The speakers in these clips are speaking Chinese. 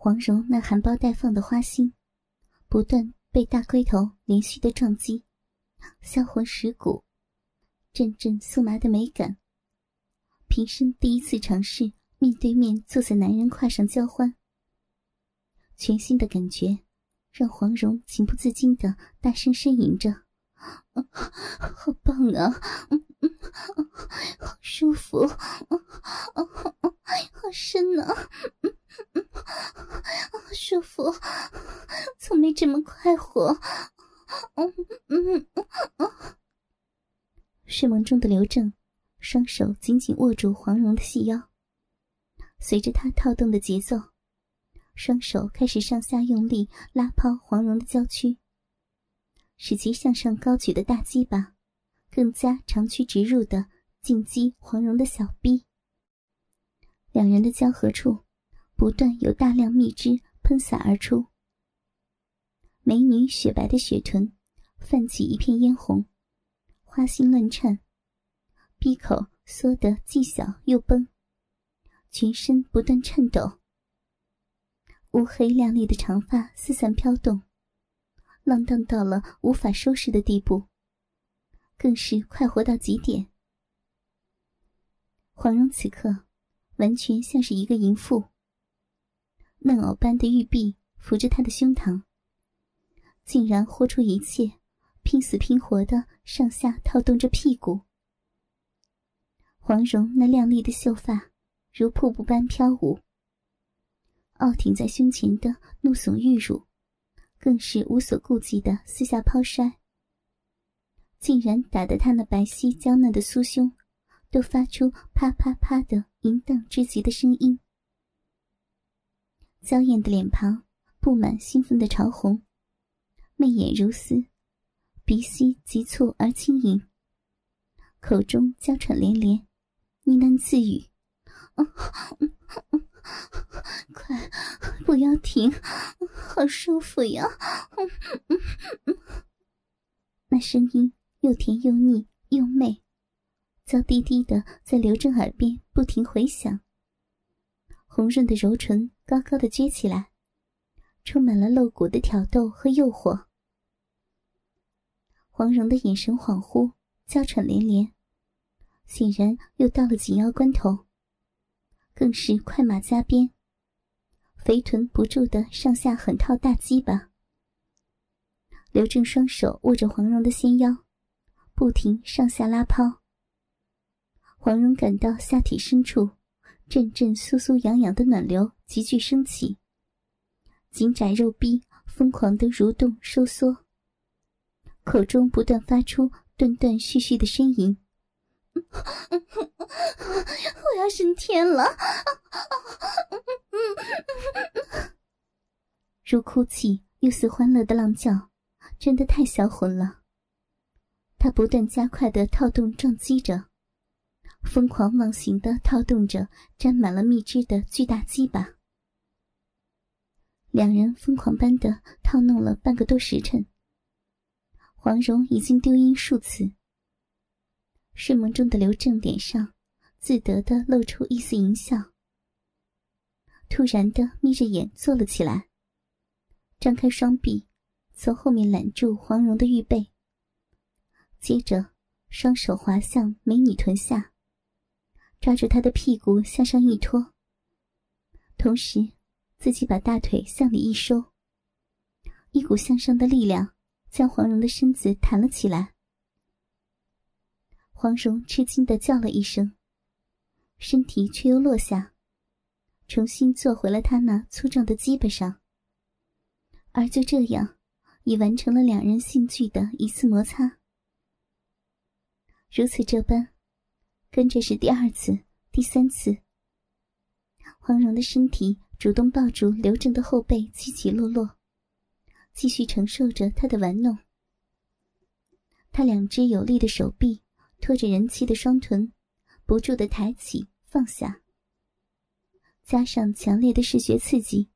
黄蓉那含苞待放的花心，不断被大龟头连续的撞击，销魂蚀骨，阵阵酥麻的美感。平生第一次尝试面对面坐在男人胯上交欢，全新的感觉让黄蓉情不自禁的大声呻吟着：“好棒啊，好舒服，好深啊！” 舒服，从没这么快活。嗯嗯嗯。睡梦中的刘正，双手紧紧握住黄蓉的细腰，随着他套动的节奏，双手开始上下用力拉抛黄蓉的娇躯，使其向上高举的大鸡巴更加长驱直入的进击黄蓉的小臂。两人的交合处。不断有大量蜜汁喷洒而出，美女雪白的雪臀泛起一片嫣红，花心乱颤，闭口缩得既小又崩，全身不断颤抖。乌黑亮丽的长发四散飘动，浪荡到了无法收拾的地步，更是快活到极点。黄蓉此刻完全像是一个淫妇。嫩藕般的玉臂扶着他的胸膛，竟然豁出一切，拼死拼活的上下套动着屁股。黄蓉那亮丽的秀发如瀑布般飘舞，傲挺在胸前的怒耸玉乳，更是无所顾忌的四下抛摔，竟然打得他那白皙娇嫩的酥胸都发出啪啪啪的淫荡之极的声音。娇艳的脸庞布满兴奋的潮红，媚眼如丝，鼻息急促而轻盈，口中娇喘连连，呢喃自语：“快，不要停，好舒服呀！”那声音又甜又腻又媚，娇滴滴的在刘正耳边不停回响。红润的柔唇高高的撅起来，充满了露骨的挑逗和诱惑。黄蓉的眼神恍惚，娇喘连连，显然又到了紧要关头，更是快马加鞭，肥臀不住的上下狠套大鸡巴。刘正双手握着黄蓉的纤腰，不停上下拉抛。黄蓉感到下体深处。阵阵酥酥痒痒的暖流急剧升起，紧窄肉壁疯狂的蠕动收缩，口中不断发出断断续续的呻吟：“ 我要升天了！”如哭泣又似欢乐的浪叫，真的太销魂了。他不断加快的套动撞击着。疯狂忘形的套动着沾满了蜜汁的巨大鸡巴，两人疯狂般的套弄了半个多时辰。黄蓉已经丢音数次。睡梦中的刘正脸上自得的露出一丝淫笑，突然的眯着眼坐了起来，张开双臂，从后面揽住黄蓉的玉背，接着双手滑向美女臀下。抓住他的屁股向上一拖，同时自己把大腿向里一收，一股向上的力量将黄蓉的身子弹了起来。黄蓉吃惊的叫了一声，身体却又落下，重新坐回了他那粗壮的鸡巴上。而就这样，已完成了两人性具的一次摩擦。如此这般。跟着是第二次、第三次。黄蓉的身体主动抱住刘正的后背，起起落落，继续承受着他的玩弄。他两只有力的手臂拖着人妻的双臀，不住的抬起放下。加上强烈的视觉刺激，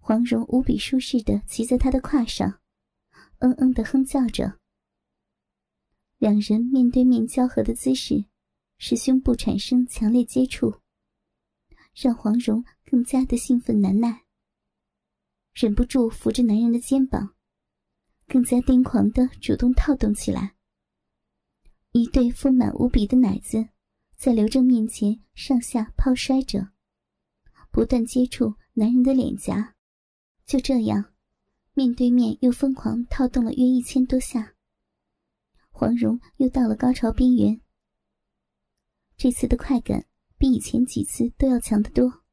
黄蓉无比舒适的骑在他的胯上，嗯嗯的哼叫着。两人面对面交合的姿势。使胸部产生强烈接触，让黄蓉更加的兴奋难耐，忍不住扶着男人的肩膀，更加癫狂的主动套动起来。一对丰满无比的奶子在刘正面前上下抛摔着，不断接触男人的脸颊。就这样，面对面又疯狂套动了约一千多下。黄蓉又到了高潮边缘，这次的快感比以前几次都要强得多。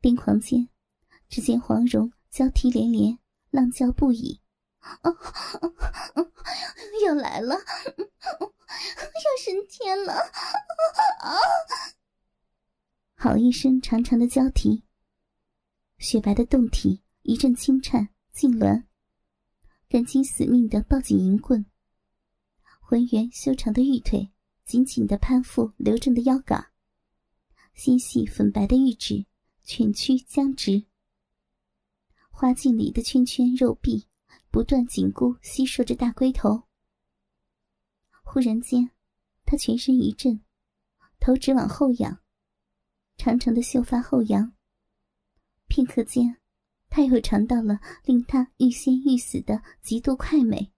癫狂间，只见黄蓉娇啼连连，浪叫不已：“又来了，要升天了！”啊好一声长长的娇啼，雪白的胴体一阵轻颤痉挛，赶紧死命的抱紧银棍。浑圆修长的玉腿紧紧的攀附刘正的腰杆，纤细粉白的玉指蜷曲僵直，花镜里的圈圈肉臂不断紧箍吸收着大龟头。忽然间，他全身一震，头直往后仰，长长的秀发后扬。片刻间，他又尝到了令他欲仙欲死的极度快美。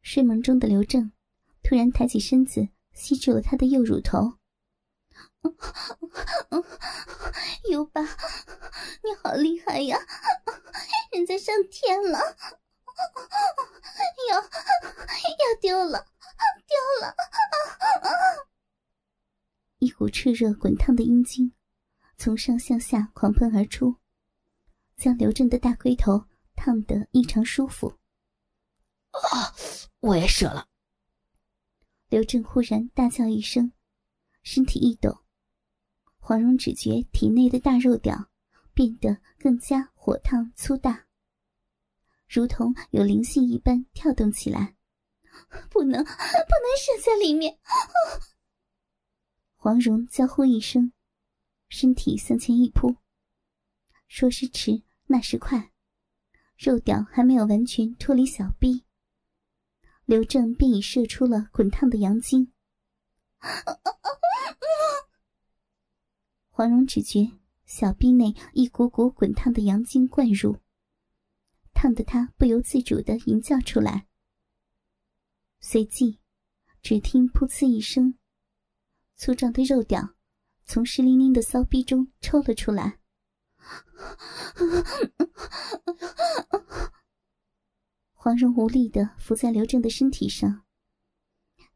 睡梦中的刘正突然抬起身子，吸住了他的右乳头。尤巴，你好厉害呀！人家上天了，要要丢了，丢了！一股炽热滚烫的阴茎从上向下狂喷而出，将刘正的大龟头烫得异常舒服。啊！我也舍了。刘正忽然大叫一声，身体一抖，黄蓉只觉体内的大肉屌变得更加火烫粗大，如同有灵性一般跳动起来。不能，不能射在里面！黄蓉娇呼一声，身体向前一扑。说时迟，那时快，肉屌还没有完全脱离小臂。刘正便已射出了滚烫的阳精，黄蓉只觉小臂内一股股滚烫的阳精灌入，烫得她不由自主的吟叫出来。随即，只听“噗呲”一声，粗壮的肉屌从湿淋淋的骚逼中抽了出来。黄蓉无力的伏在刘正的身体上，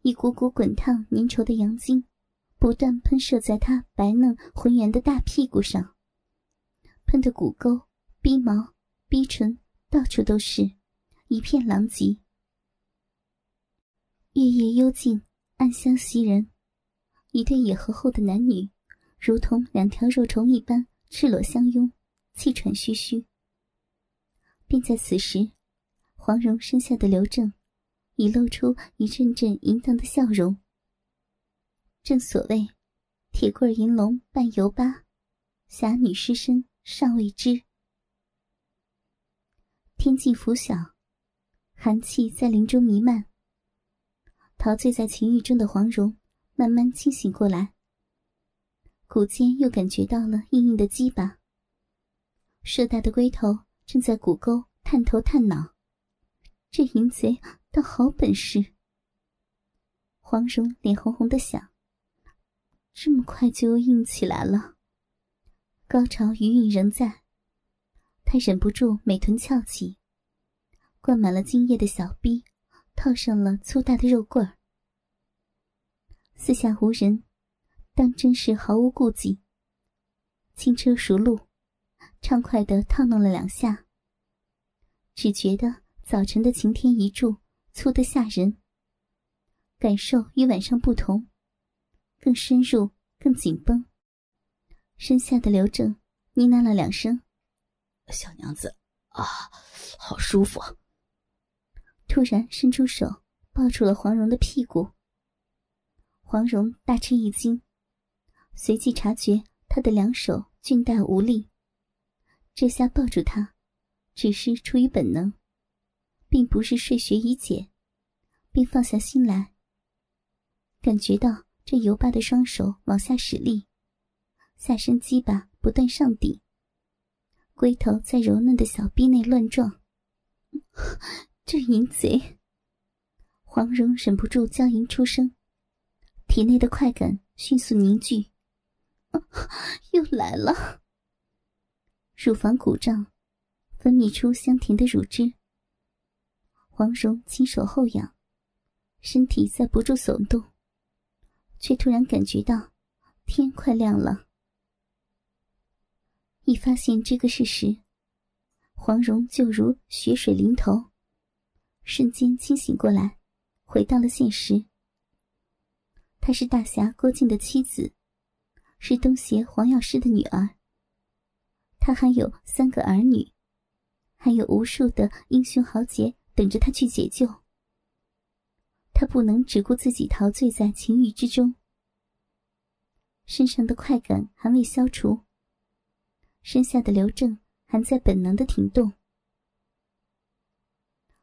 一股股滚烫粘稠的阳精不断喷射在他白嫩浑圆的大屁股上，喷得骨沟、逼毛、逼唇到处都是，一片狼藉。月夜幽静，暗香袭人，一对野合后的男女，如同两条肉虫一般赤裸相拥，气喘吁吁。便在此时。黄蓉身下的刘正，已露出一阵阵淫荡的笑容。正所谓，铁棍银龙伴游巴，侠女尸身尚未知。天际拂晓，寒气在林中弥漫。陶醉在情欲中的黄蓉慢慢清醒过来，骨间又感觉到了硬硬的鸡巴，硕大的龟头正在骨沟探头探脑。这淫贼倒好本事。黄蓉脸红红的想：这么快就硬起来了，高潮余韵仍在，她忍不住美臀翘起，灌满了精液的小臂套上了粗大的肉棍儿。四下无人，当真是毫无顾忌，轻车熟路，畅快的套弄了两下，只觉得。早晨的晴天一柱粗得吓人，感受与晚上不同，更深入，更紧绷。身下的刘正呢喃了两声：“小娘子啊，好舒服。”突然伸出手抱住了黄蓉的屁股。黄蓉大吃一惊，随即察觉他的两手俊大无力，这下抱住他，只是出于本能。并不是睡学已解，便放下心来。感觉到这尤巴的双手往下使力，下身鸡巴不断上顶，龟头在柔嫩的小臂内乱撞。这淫贼！黄蓉忍不住娇吟出声，体内的快感迅速凝聚。又来了！乳房鼓胀，分泌出香甜的乳汁。黄蓉亲手后仰，身体在不住耸动，却突然感觉到天快亮了。一发现这个事实，黄蓉就如血水淋头，瞬间清醒过来。回到了现实。她是大侠郭靖的妻子，是东邪黄药师的女儿。她还有三个儿女，还有无数的英雄豪杰等着他去解救。他不能只顾自己陶醉在情欲之中，身上的快感还未消除，身下的刘正还在本能的停动。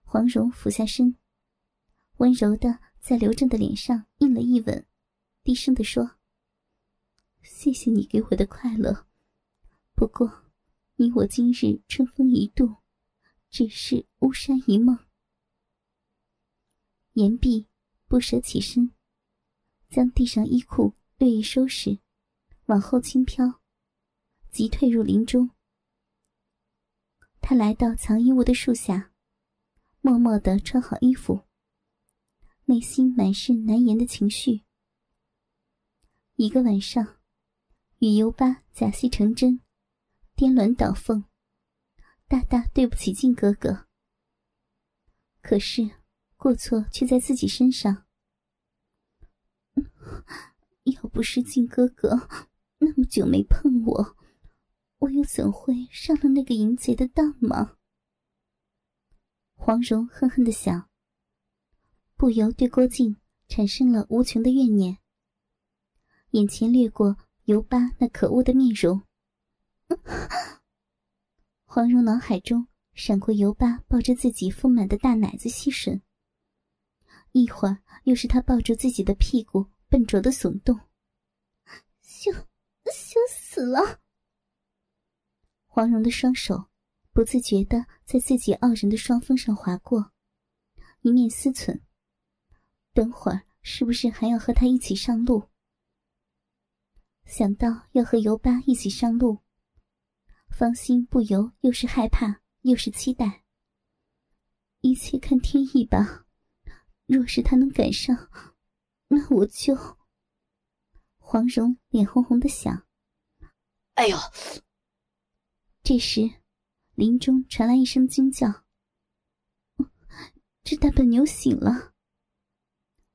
黄蓉俯下身。温柔的在刘正的脸上印了一吻，低声的说：“谢谢你给我的快乐，不过，你我今日春风一度，只是巫山一梦。”言毕，不舍起身，将地上衣裤略一收拾，往后轻飘，即退入林中。他来到藏衣物的树下，默默的穿好衣服。内心满是难言的情绪。一个晚上，与尤巴假戏成真，颠鸾倒凤，大大对不起靖哥哥。可是过错却在自己身上。要不是靖哥哥那么久没碰我，我又怎会上了那个淫贼的当吗？黄蓉恨恨的想。不由对郭靖产生了无穷的怨念。眼前掠过尤巴那可恶的面容，黄蓉脑海中闪过尤巴抱着自己丰满的大奶子吸吮，一会儿又是他抱住自己的屁股笨拙的耸动，羞羞死了！黄蓉的双手不自觉的在自己傲人的双峰上划过，一面思忖。等会儿是不是还要和他一起上路？想到要和尤巴一起上路，芳心不由又是害怕又是期待。一切看天意吧。若是他能赶上，那我就……黄蓉脸红红的想：“哎呦！”这时，林中传来一声惊叫：“这大笨牛醒了！”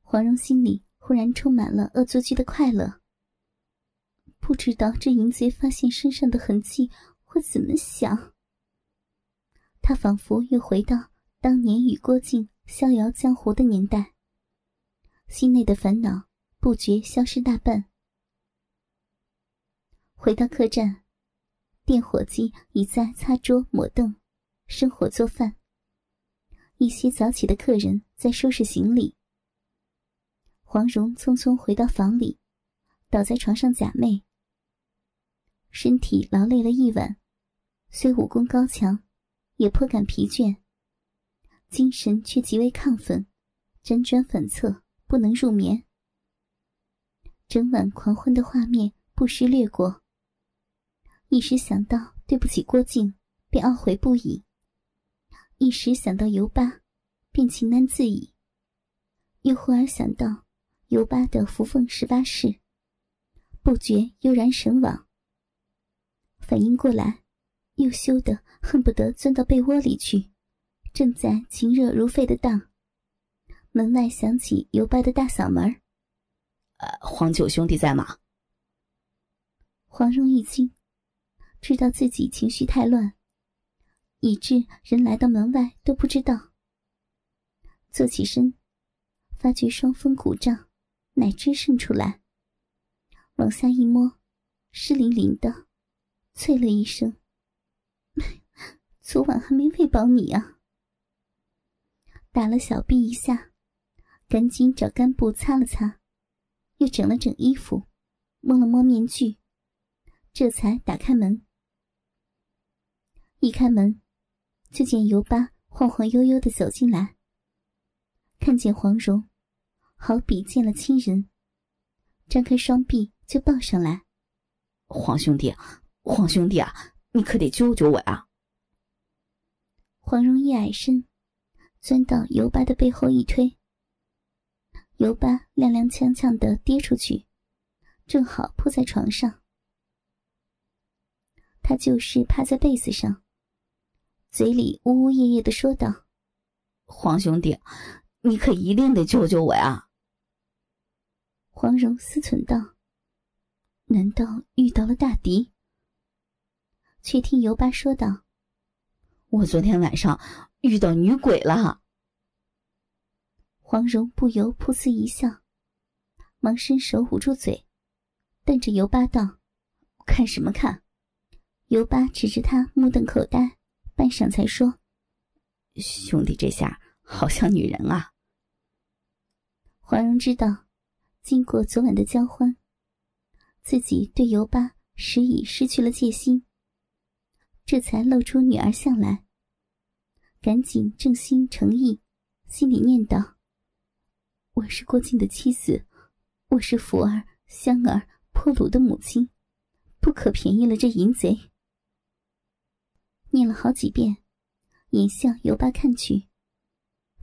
黄蓉心里忽然充满了恶作剧的快乐。不知道这淫贼发现身上的痕迹会怎么想。他仿佛又回到当年与郭靖逍遥江湖的年代，心内的烦恼不觉消失大半。回到客栈，店伙计已在擦桌抹凳，生火做饭。一些早起的客人在收拾行李。黄蓉匆匆回到房里，倒在床上假寐。身体劳累了一晚，虽武功高强，也颇感疲倦。精神却极为亢奋，辗转反侧，不能入眠。整晚狂欢的画面不时掠过。一时想到对不起郭靖，便懊悔不已；一时想到尤巴，便情难自已；又忽而想到。尤巴的扶凤十八式，不觉悠然神往。反应过来，又羞得恨不得钻到被窝里去，正在情热如沸的当。门外响起尤巴的大嗓门：“呃，黄九兄弟在吗？”黄蓉一惊，知道自己情绪太乱，以致人来到门外都不知道。坐起身，发觉双峰鼓胀。奶汁渗出来，往下一摸，湿淋淋的，啐了一声：“昨晚还没喂饱你啊！”打了小臂一下，赶紧找干布擦了擦，又整了整衣服，摸了摸面具，这才打开门。一开门，就见尤巴晃晃悠悠的走进来。看见黄蓉，好比见了亲人，张开双臂就抱上来。黄兄弟，黄兄弟啊，你可得救救我呀！黄蓉一矮身，钻到尤巴的背后一推，尤巴踉踉跄跄的跌出去，正好扑在床上。他就是趴在被子上，嘴里呜呜咽咽的说道：“黄兄弟，你可一定得救救我呀！”黄蓉思忖道。难道遇到了大敌？却听尤巴说道：“我昨天晚上遇到女鬼了。”黄蓉不由噗呲一笑，忙伸手捂住嘴，瞪着尤巴道：“看什么看？”尤巴指着他目瞪口呆，半晌才说：“兄弟，这下好像女人啊。”黄蓉知道，经过昨晚的交欢。自己对尤巴实已失去了戒心，这才露出女儿相来。赶紧正心诚意，心里念道：“我是郭靖的妻子，我是福儿、香儿、破鲁的母亲，不可便宜了这淫贼。”念了好几遍，眼向尤巴看去，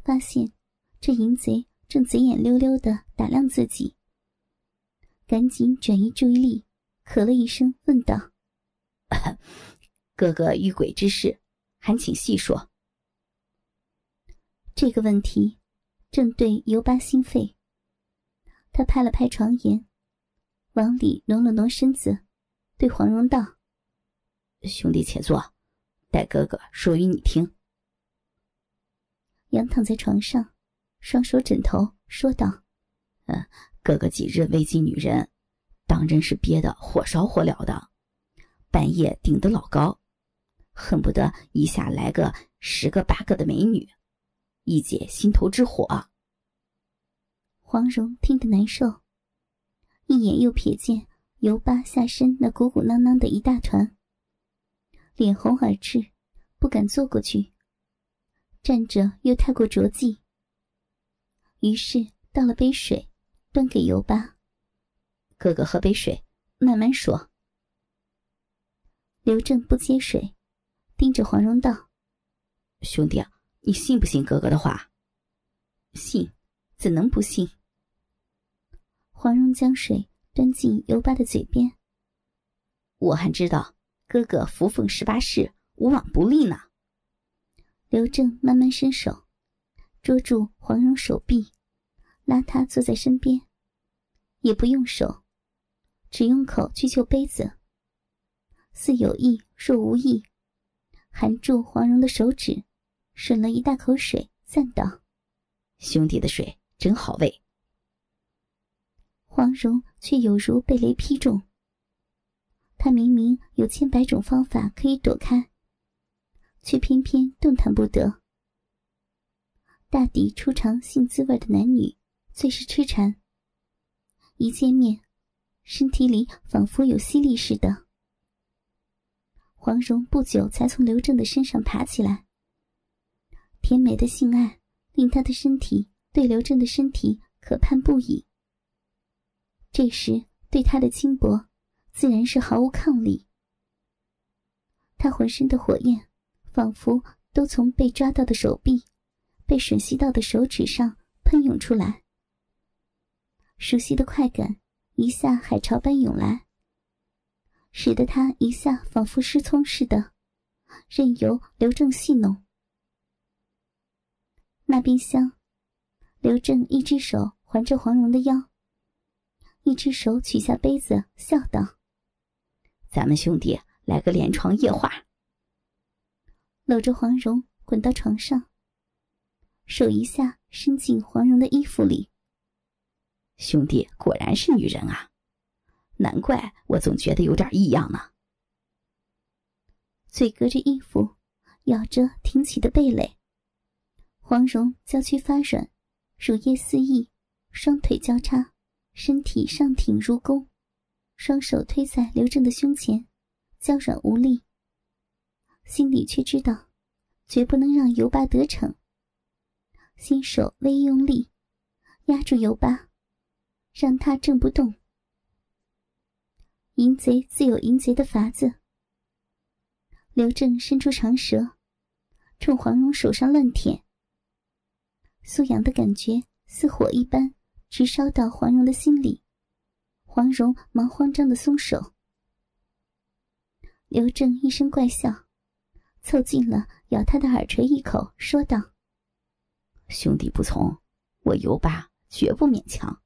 发现这淫贼正贼眼溜溜的打量自己。赶紧转移注意力，咳了一声，问道：“哥哥遇鬼之事，还请细说。”这个问题正对尤巴心肺。他拍了拍床沿，往里挪了挪身子，对黄蓉道：“兄弟且坐，待哥哥说与你听。”仰躺在床上，双手枕头，说道：“嗯。”哥哥几日未见女人，当真是憋得火烧火燎的，半夜顶得老高，恨不得一下来个十个八个的美女，一解心头之火。黄蓉听得难受，一眼又瞥见尤巴下身那鼓鼓囊囊的一大团，脸红耳赤，不敢坐过去，站着又太过着急，于是倒了杯水。端给尤巴，哥哥喝杯水，慢慢说。刘正不接水，盯着黄蓉道：“兄弟，你信不信哥哥的话？”“信，怎能不信？”黄蓉将水端进尤巴的嘴边。我还知道哥哥扶凤十八式，无往不利呢。刘正慢慢伸手，捉住黄蓉手臂。拉他坐在身边，也不用手，只用口去救杯子，似有意若无意，含住黄蓉的手指，吮了一大口水，赞道：“兄弟的水真好味。”黄蓉却有如被雷劈中，他明明有千百种方法可以躲开，却偏偏动弹不得。大抵初尝性滋味的男女。最是痴缠。一见面，身体里仿佛有吸力似的。黄蓉不久才从刘正的身上爬起来，甜美的性爱令她的身体对刘正的身体可盼不已。这时对他的轻薄，自然是毫无抗力。他浑身的火焰，仿佛都从被抓到的手臂、被吮吸到的手指上喷涌出来。熟悉的快感一下海潮般涌来，使得他一下仿佛失聪似的，任由刘正戏弄。那边厢，刘正一只手环着黄蓉的腰，一只手取下杯子，笑道：“咱们兄弟来个连床夜话。”搂着黄蓉滚到床上，手一下伸进黄蓉的衣服里。兄弟果然是女人啊，难怪我总觉得有点异样呢。嘴隔着衣服，咬着挺起的蓓蕾，黄蓉娇躯发软，乳液四溢，双腿交叉，身体上挺如弓，双手推在刘正的胸前，娇软无力，心里却知道，绝不能让尤巴得逞。新手微用力，压住尤巴，让他震不动。淫贼自有淫贼的法子。刘正伸出长舌，冲黄蓉手上乱舔。酥痒的感觉似火一般，直烧到黄蓉的心里。黄蓉忙慌张的松手。刘正一声怪笑，凑近了咬他的耳垂一口，说道：“兄弟不从，我尤巴绝不勉强。”